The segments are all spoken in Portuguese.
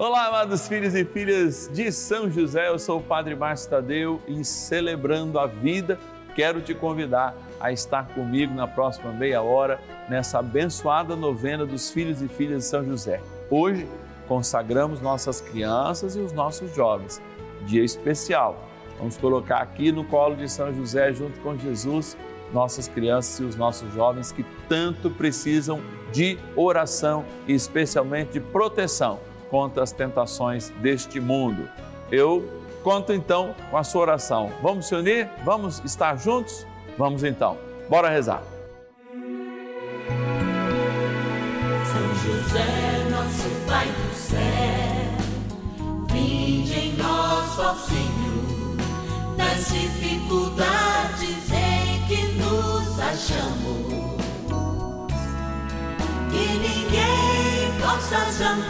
Olá, amados filhos e filhas de São José, eu sou o Padre Márcio Tadeu e celebrando a vida, quero te convidar a estar comigo na próxima meia hora, nessa abençoada novena dos filhos e filhas de São José. Hoje consagramos nossas crianças e os nossos jovens, dia especial. Vamos colocar aqui no colo de São José, junto com Jesus, nossas crianças e os nossos jovens que tanto precisam de oração e especialmente de proteção contra as tentações deste mundo. Eu conto então com a sua oração. Vamos se unir? Vamos estar juntos? Vamos então. Bora rezar. São José, nosso Pai do céu, vinde em nós, ó Senhor, nas dificuldades em que nos achamos. Que ninguém possa jamais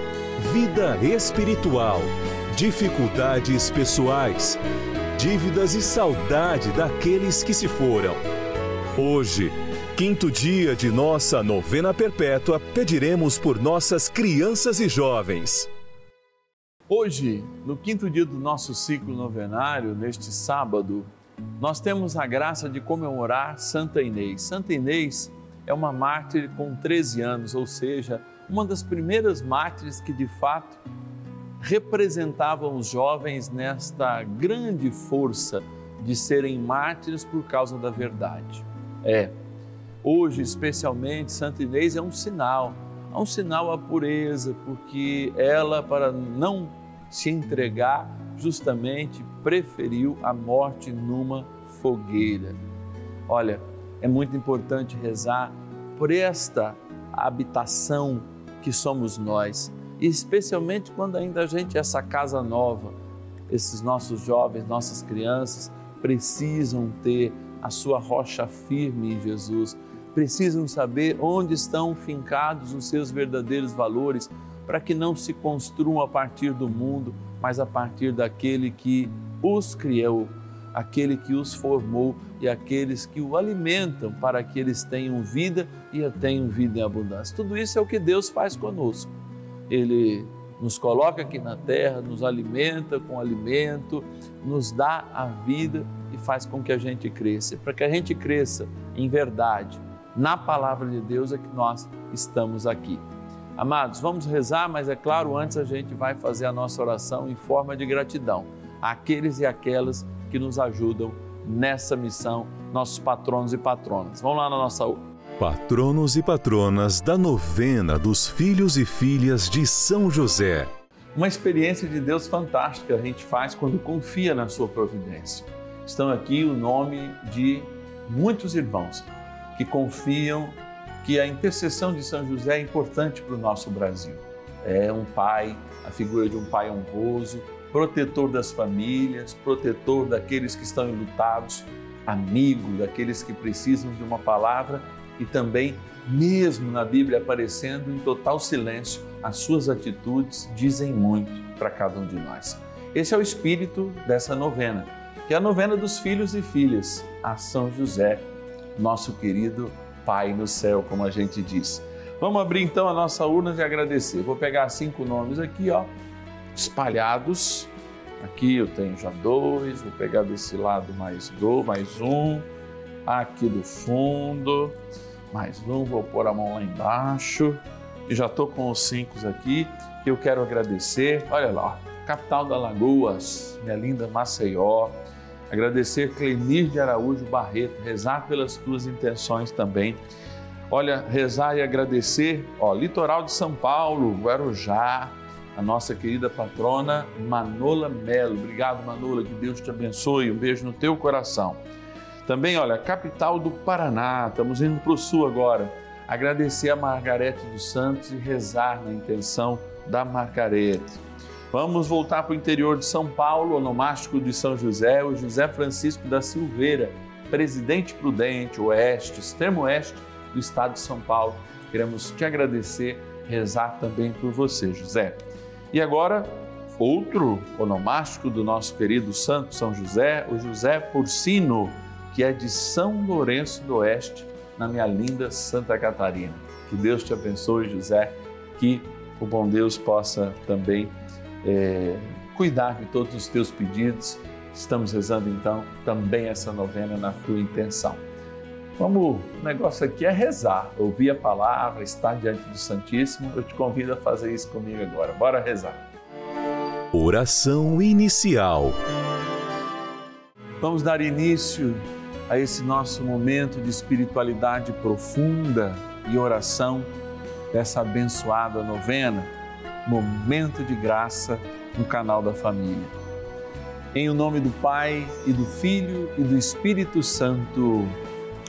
vida espiritual, dificuldades pessoais, dívidas e saudade daqueles que se foram. Hoje, quinto dia de nossa novena perpétua, pediremos por nossas crianças e jovens. Hoje, no quinto dia do nosso ciclo novenário, neste sábado, nós temos a graça de comemorar Santa Inês. Santa Inês é uma mártir com 13 anos, ou seja, uma das primeiras mártires que de fato representavam os jovens nesta grande força de serem mártires por causa da verdade. É, hoje especialmente, Santa Inês é um sinal, é um sinal à pureza, porque ela, para não se entregar, justamente preferiu a morte numa fogueira. Olha, é muito importante rezar por esta habitação que somos nós, e especialmente quando ainda a gente essa casa nova, esses nossos jovens, nossas crianças precisam ter a sua rocha firme em Jesus, precisam saber onde estão fincados os seus verdadeiros valores, para que não se construam a partir do mundo, mas a partir daquele que os criou, aquele que os formou e aqueles que o alimentam para que eles tenham vida e a tenham vida em abundância. Tudo isso é o que Deus faz conosco. Ele nos coloca aqui na terra, nos alimenta com alimento, nos dá a vida e faz com que a gente cresça. Para que a gente cresça em verdade, na palavra de Deus é que nós estamos aqui. Amados, vamos rezar, mas é claro, antes a gente vai fazer a nossa oração em forma de gratidão àqueles e aquelas que nos ajudam nessa missão, nossos patronos e patronas. Vamos lá na nossa Patronos e patronas da novena dos filhos e filhas de São José. Uma experiência de Deus fantástica a gente faz quando confia na sua providência. Estão aqui o nome de muitos irmãos que confiam que a intercessão de São José é importante para o nosso Brasil. É um pai, a figura de um pai honroso, protetor das famílias, protetor daqueles que estão enlutados, amigo daqueles que precisam de uma palavra e também, mesmo na Bíblia aparecendo em total silêncio, as suas atitudes dizem muito para cada um de nós. Esse é o espírito dessa novena, que é a novena dos filhos e filhas a São José, nosso querido Pai no céu, como a gente diz. Vamos abrir então a nossa urna de agradecer. Vou pegar cinco nomes aqui, ó, espalhados. Aqui eu tenho já dois, vou pegar desse lado mais dois, mais um. Aqui do fundo, mais um, vou pôr a mão lá embaixo. E já estou com os cinco aqui. que eu quero agradecer. Olha lá, capital da Lagoas, minha linda Maceió. Agradecer Clenir de Araújo Barreto, rezar pelas tuas intenções também. Olha, rezar e agradecer, ó, litoral de São Paulo, Guarujá, a nossa querida patrona Manola Melo. Obrigado, Manola, que Deus te abençoe. Um beijo no teu coração. Também, olha, capital do Paraná, estamos indo para o sul agora. Agradecer a Margarete dos Santos e rezar na intenção da Margarete. Vamos voltar para o interior de São Paulo, onomástico de São José, o José Francisco da Silveira, presidente prudente, oeste, extremo oeste do estado de São Paulo. Queremos te agradecer, rezar também por você, José. E agora, outro onomástico do nosso querido Santo São José, o José Porcino que é de São Lourenço do Oeste, na minha linda Santa Catarina. Que Deus te abençoe, José, que o bom Deus possa também é, cuidar de todos os teus pedidos. Estamos rezando então também essa novena na tua intenção. Vamos, o negócio aqui é rezar, ouvir a palavra, estar diante do Santíssimo. Eu te convido a fazer isso comigo agora. Bora rezar. Oração inicial. Vamos dar início a esse nosso momento de espiritualidade profunda e oração dessa abençoada novena, Momento de Graça no canal da Família. Em o nome do Pai e do Filho e do Espírito Santo.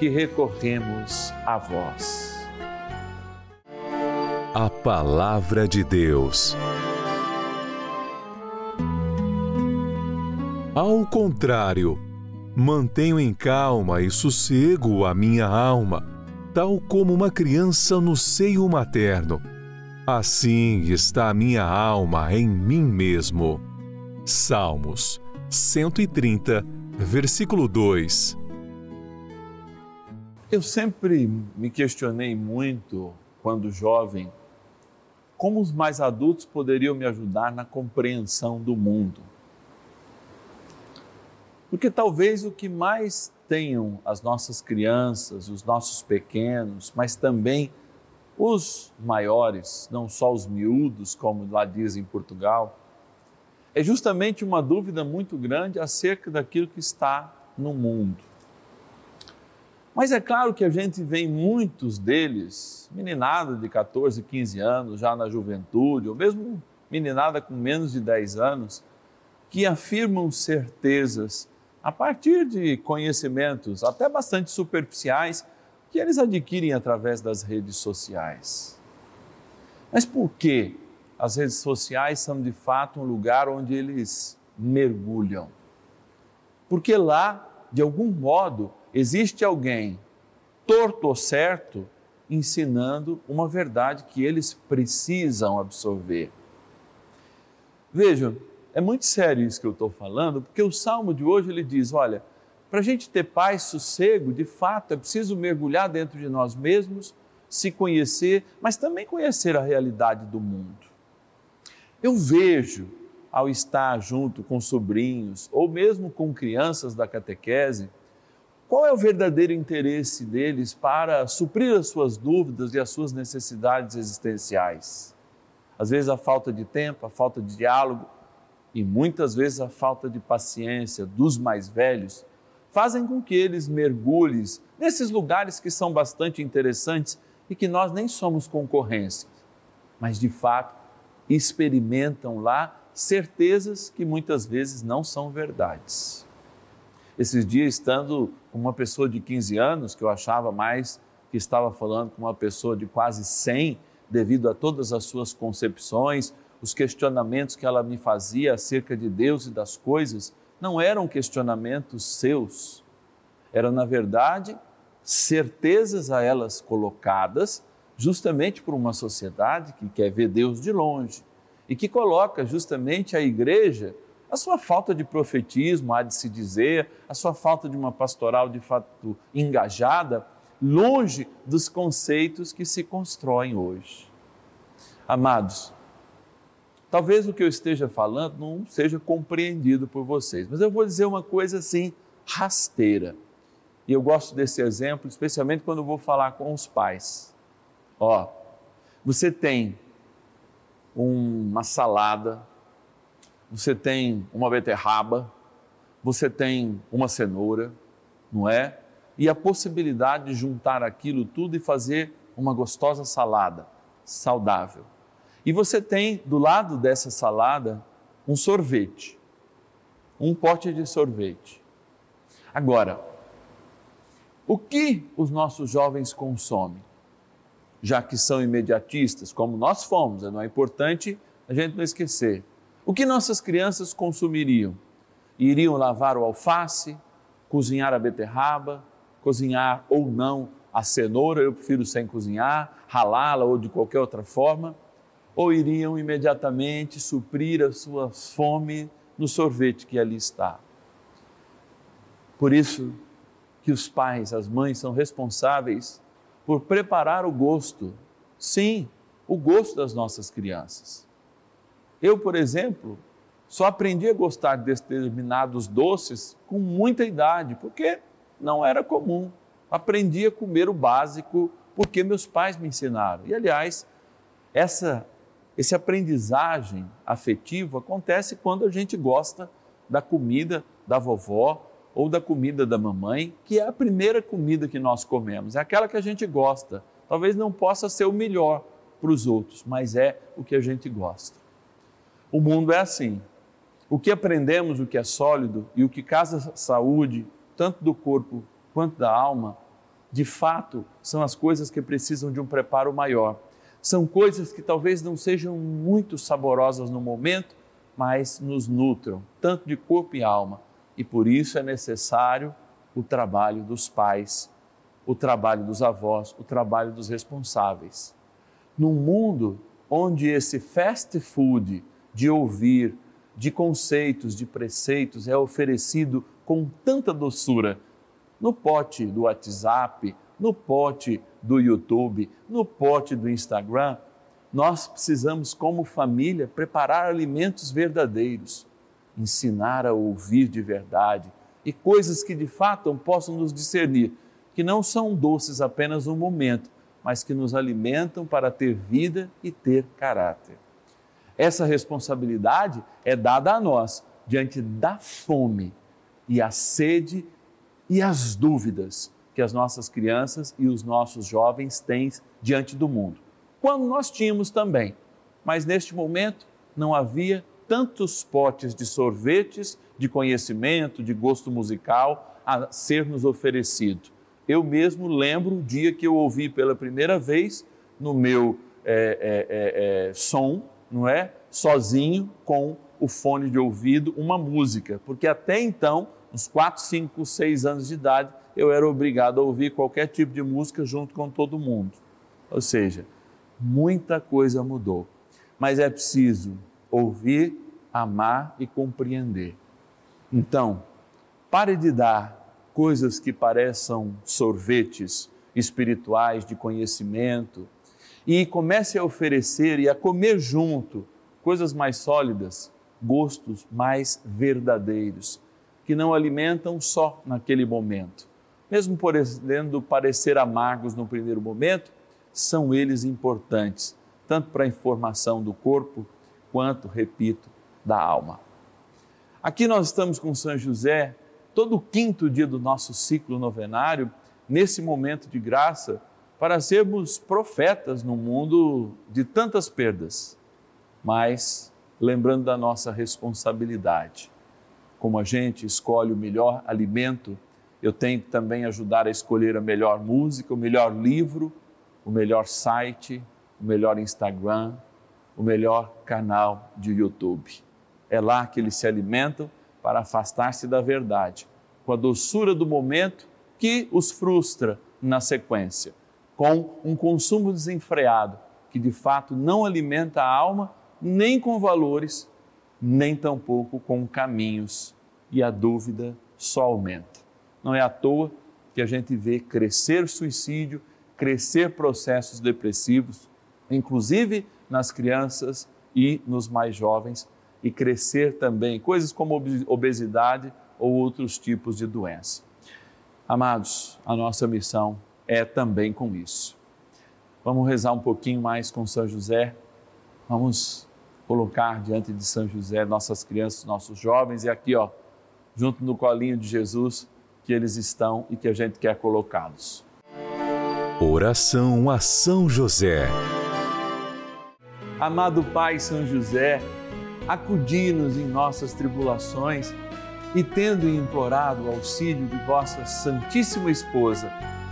que recorremos a vós. A Palavra de Deus. Ao contrário, mantenho em calma e sossego a minha alma, tal como uma criança no seio materno. Assim está a minha alma em mim mesmo. Salmos 130, versículo 2. Eu sempre me questionei muito, quando jovem, como os mais adultos poderiam me ajudar na compreensão do mundo. Porque talvez o que mais tenham as nossas crianças, os nossos pequenos, mas também os maiores, não só os miúdos, como lá diz em Portugal, é justamente uma dúvida muito grande acerca daquilo que está no mundo. Mas é claro que a gente vê muitos deles, meninada de 14, 15 anos, já na juventude, ou mesmo meninada com menos de 10 anos, que afirmam certezas a partir de conhecimentos até bastante superficiais que eles adquirem através das redes sociais. Mas por que as redes sociais são de fato um lugar onde eles mergulham? Porque lá, de algum modo, existe alguém torto ou certo ensinando uma verdade que eles precisam absorver. Vejam, é muito sério isso que eu estou falando, porque o salmo de hoje ele diz: olha, para a gente ter paz, sossego, de fato é preciso mergulhar dentro de nós mesmos, se conhecer, mas também conhecer a realidade do mundo. Eu vejo, ao estar junto com sobrinhos ou mesmo com crianças da catequese, qual é o verdadeiro interesse deles para suprir as suas dúvidas e as suas necessidades existenciais? Às vezes a falta de tempo, a falta de diálogo e muitas vezes a falta de paciência dos mais velhos fazem com que eles mergulhem nesses lugares que são bastante interessantes e que nós nem somos concorrência, mas de fato experimentam lá certezas que muitas vezes não são verdades. Esses dias, estando com uma pessoa de 15 anos, que eu achava mais que estava falando com uma pessoa de quase 100, devido a todas as suas concepções, os questionamentos que ela me fazia acerca de Deus e das coisas, não eram questionamentos seus, eram, na verdade, certezas a elas colocadas justamente por uma sociedade que quer ver Deus de longe e que coloca justamente a igreja a sua falta de profetismo, há de se dizer, a sua falta de uma pastoral de fato engajada, longe dos conceitos que se constroem hoje. Amados, talvez o que eu esteja falando não seja compreendido por vocês, mas eu vou dizer uma coisa assim, rasteira. E eu gosto desse exemplo, especialmente quando eu vou falar com os pais. Ó, você tem uma salada você tem uma beterraba, você tem uma cenoura, não é? E a possibilidade de juntar aquilo tudo e fazer uma gostosa salada saudável. E você tem do lado dessa salada um sorvete, um pote de sorvete. Agora, o que os nossos jovens consomem? Já que são imediatistas, como nós fomos, não é importante a gente não esquecer. O que nossas crianças consumiriam? Iriam lavar o alface, cozinhar a beterraba, cozinhar ou não a cenoura, eu prefiro sem cozinhar, ralá-la ou de qualquer outra forma, ou iriam imediatamente suprir a sua fome no sorvete que ali está. Por isso que os pais, as mães são responsáveis por preparar o gosto, sim, o gosto das nossas crianças. Eu, por exemplo, só aprendi a gostar de determinados doces com muita idade, porque não era comum. Aprendi a comer o básico porque meus pais me ensinaram. E, aliás, essa, esse aprendizagem afetivo acontece quando a gente gosta da comida da vovó ou da comida da mamãe, que é a primeira comida que nós comemos, é aquela que a gente gosta. Talvez não possa ser o melhor para os outros, mas é o que a gente gosta. O mundo é assim. O que aprendemos, o que é sólido e o que causa saúde, tanto do corpo quanto da alma, de fato são as coisas que precisam de um preparo maior. São coisas que talvez não sejam muito saborosas no momento, mas nos nutram, tanto de corpo e alma. E por isso é necessário o trabalho dos pais, o trabalho dos avós, o trabalho dos responsáveis. Num mundo onde esse fast food, de ouvir, de conceitos, de preceitos é oferecido com tanta doçura no pote do WhatsApp, no pote do YouTube, no pote do Instagram. Nós precisamos, como família, preparar alimentos verdadeiros, ensinar a ouvir de verdade e coisas que de fato possam nos discernir, que não são doces apenas um momento, mas que nos alimentam para ter vida e ter caráter. Essa responsabilidade é dada a nós diante da fome e a sede e as dúvidas que as nossas crianças e os nossos jovens têm diante do mundo. Quando nós tínhamos também, mas neste momento não havia tantos potes de sorvetes, de conhecimento, de gosto musical a ser nos oferecido. Eu mesmo lembro o dia que eu ouvi pela primeira vez no meu é, é, é, som não é? Sozinho com o fone de ouvido, uma música, porque até então uns 4, 5, 6 anos de idade, eu era obrigado a ouvir qualquer tipo de música junto com todo mundo. Ou seja, muita coisa mudou. Mas é preciso ouvir, amar e compreender. Então, pare de dar coisas que pareçam sorvetes espirituais de conhecimento e comece a oferecer e a comer junto coisas mais sólidas, gostos mais verdadeiros, que não alimentam só naquele momento. Mesmo podendo parecer amargos no primeiro momento, são eles importantes, tanto para a informação do corpo, quanto, repito, da alma. Aqui nós estamos com São José, todo o quinto dia do nosso ciclo novenário, nesse momento de graça, para sermos profetas no mundo de tantas perdas, mas lembrando da nossa responsabilidade. Como a gente escolhe o melhor alimento, eu tenho que também ajudar a escolher a melhor música, o melhor livro, o melhor site, o melhor Instagram, o melhor canal de YouTube. É lá que eles se alimentam para afastar-se da verdade, com a doçura do momento que os frustra na sequência, com um consumo desenfreado que de fato não alimenta a alma nem com valores, nem tampouco com caminhos, e a dúvida só aumenta. Não é à toa que a gente vê crescer suicídio, crescer processos depressivos, inclusive nas crianças e nos mais jovens, e crescer também coisas como obesidade ou outros tipos de doença. Amados, a nossa missão é também com isso. Vamos rezar um pouquinho mais com São José. Vamos colocar diante de São José nossas crianças, nossos jovens e aqui, ó, junto no colinho de Jesus, que eles estão e que a gente quer colocá-los. Oração a São José. Amado Pai São José, acudi-nos em nossas tribulações e, tendo implorado o auxílio de vossa Santíssima Esposa,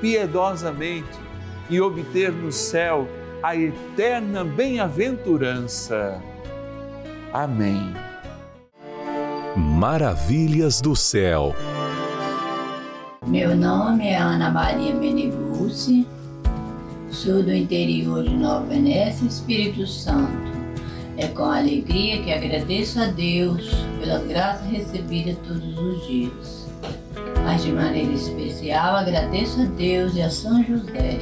piedosamente e obter no céu a eterna bem-aventurança. Amém. Maravilhas do céu. Meu nome é Ana Maria Meneguzzi, sou do interior de Nova Venécia, Espírito Santo. É com alegria que agradeço a Deus pelas graças recebidas todos os dias. Mas de maneira especial agradeço a Deus e a São José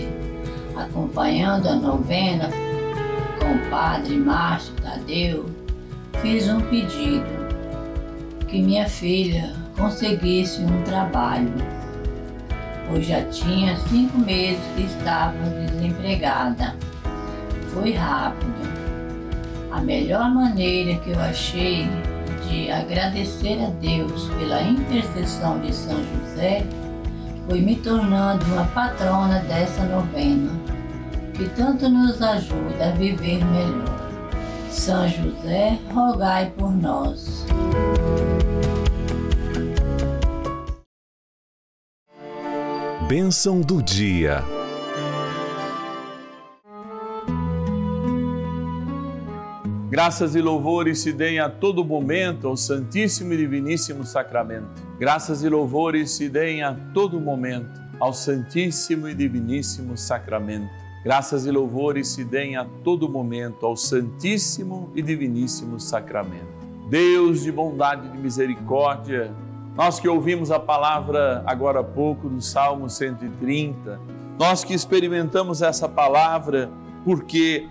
acompanhando a novena com o padre Márcio Tadeu, fiz um pedido que minha filha conseguisse um trabalho, pois já tinha cinco meses que estava desempregada. Foi rápido. A melhor maneira que eu achei de agradecer a Deus pela intercessão de São José foi me tornando uma patrona dessa novena, que tanto nos ajuda a viver melhor. São José, rogai por nós. bênção do dia. Graças e louvores se deem a todo momento ao Santíssimo e Diviníssimo Sacramento. Graças e louvores se deem a todo momento ao Santíssimo e Diviníssimo Sacramento. Graças e louvores se deem a todo momento ao Santíssimo e Diviníssimo Sacramento. Deus de bondade e de misericórdia, nós que ouvimos a palavra agora há pouco do Salmo 130, nós que experimentamos essa palavra porque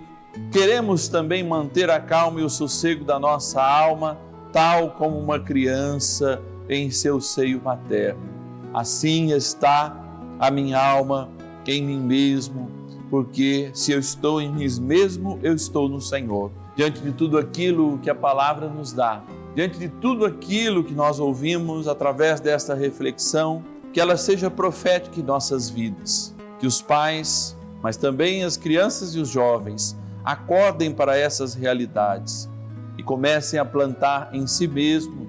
queremos também manter a calma e o sossego da nossa alma, tal como uma criança em seu seio materno. Assim está a minha alma em mim mesmo, porque se eu estou em mim mesmo, eu estou no Senhor. Diante de tudo aquilo que a palavra nos dá, diante de tudo aquilo que nós ouvimos através desta reflexão, que ela seja profética em nossas vidas, que os pais, mas também as crianças e os jovens, acordem para essas realidades e comecem a plantar em si mesmo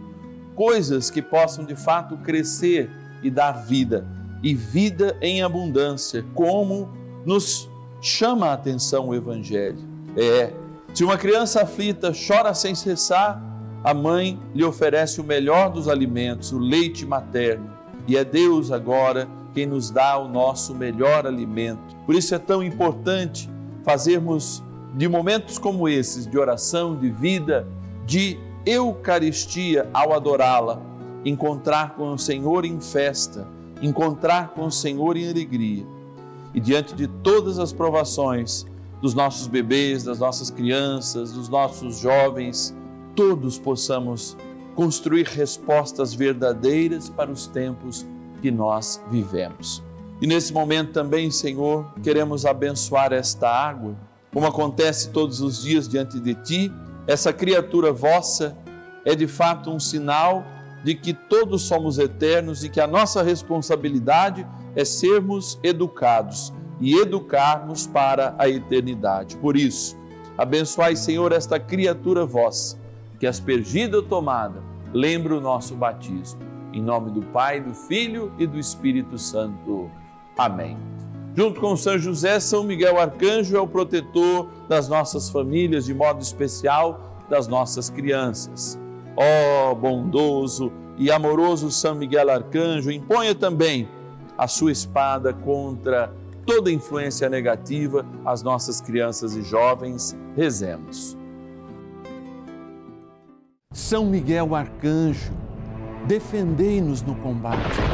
coisas que possam de fato crescer e dar vida, e vida em abundância, como nos chama a atenção o Evangelho. É, se uma criança aflita chora sem cessar, a mãe lhe oferece o melhor dos alimentos, o leite materno, e é Deus agora quem nos dá o nosso melhor alimento. Por isso é tão importante fazermos de momentos como esses, de oração, de vida, de Eucaristia ao adorá-la, encontrar com o Senhor em festa, encontrar com o Senhor em alegria. E diante de todas as provações dos nossos bebês, das nossas crianças, dos nossos jovens, todos possamos construir respostas verdadeiras para os tempos que nós vivemos. E nesse momento também, Senhor, queremos abençoar esta água como acontece todos os dias diante de ti, essa criatura vossa é de fato um sinal de que todos somos eternos e que a nossa responsabilidade é sermos educados e educarmos para a eternidade. Por isso, abençoai, Senhor, esta criatura vossa, que aspergida ou tomada, lembra o nosso batismo. Em nome do Pai, do Filho e do Espírito Santo. Amém. Junto com São José, São Miguel Arcanjo é o protetor das nossas famílias, de modo especial das nossas crianças. Ó oh, bondoso e amoroso São Miguel Arcanjo, imponha também a sua espada contra toda influência negativa às nossas crianças e jovens. Rezemos. São Miguel Arcanjo, defendei-nos no combate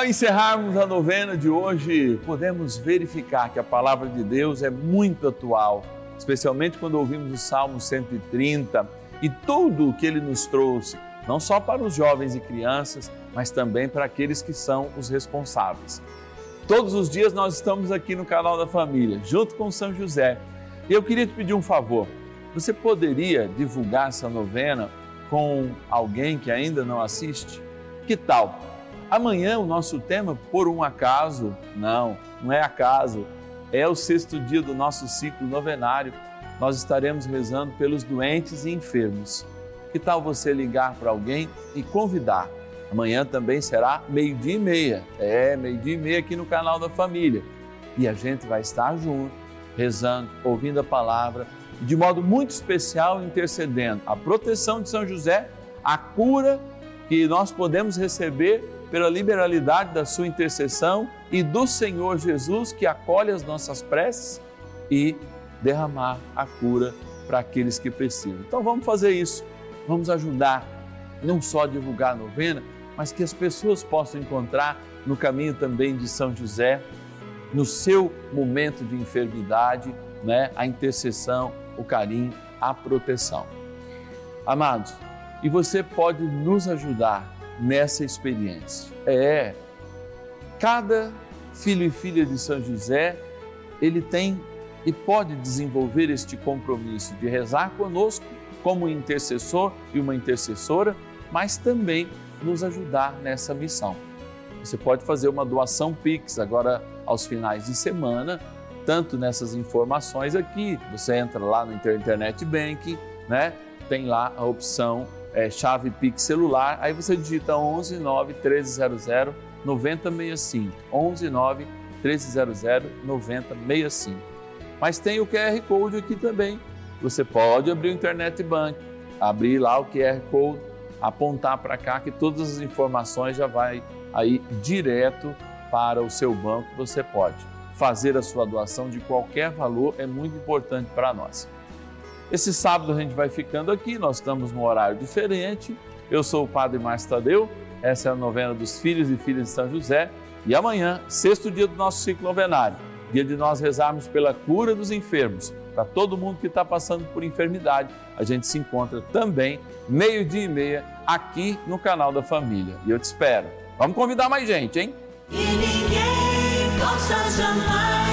ao encerrarmos a novena de hoje, podemos verificar que a palavra de Deus é muito atual, especialmente quando ouvimos o Salmo 130 e tudo o que ele nos trouxe, não só para os jovens e crianças, mas também para aqueles que são os responsáveis. Todos os dias nós estamos aqui no canal da família, junto com São José. E eu queria te pedir um favor. Você poderia divulgar essa novena com alguém que ainda não assiste? Que tal? Amanhã o nosso tema, por um acaso, não, não é acaso, é o sexto dia do nosso ciclo novenário. Nós estaremos rezando pelos doentes e enfermos. Que tal você ligar para alguém e convidar? Amanhã também será meio-dia e meia. É, meio-dia e meia aqui no canal da família. E a gente vai estar junto, rezando, ouvindo a palavra, de modo muito especial intercedendo a proteção de São José, a cura que nós podemos receber pela liberalidade da sua intercessão e do Senhor Jesus que acolhe as nossas preces e derramar a cura para aqueles que precisam. Então vamos fazer isso, vamos ajudar, não só divulgar a novena, mas que as pessoas possam encontrar no caminho também de São José, no seu momento de enfermidade, né, a intercessão, o carinho, a proteção. Amados, e você pode nos ajudar nessa experiência. É, Cada filho e filha de São José, ele tem e pode desenvolver este compromisso de rezar conosco como intercessor e uma intercessora, mas também nos ajudar nessa missão. Você pode fazer uma doação Pix agora aos finais de semana, tanto nessas informações aqui, você entra lá no Internet Bank, né? Tem lá a opção é, chave Pix celular, aí você digita 11 9 1300 9065. 11 9 1300 9065. Mas tem o QR Code aqui também. Você pode abrir o Internet Bank, abrir lá o QR Code, apontar para cá que todas as informações já vai aí direto para o seu banco. Você pode fazer a sua doação de qualquer valor, é muito importante para nós. Esse sábado a gente vai ficando aqui, nós estamos num horário diferente. Eu sou o Padre Márcio Tadeu, essa é a novena dos filhos e filhas de São José. E amanhã, sexto dia do nosso ciclo novenário, dia de nós rezarmos pela cura dos enfermos. Para todo mundo que está passando por enfermidade, a gente se encontra também, meio-dia e meia, aqui no canal da Família. E eu te espero. Vamos convidar mais gente, hein? E ninguém possa jamais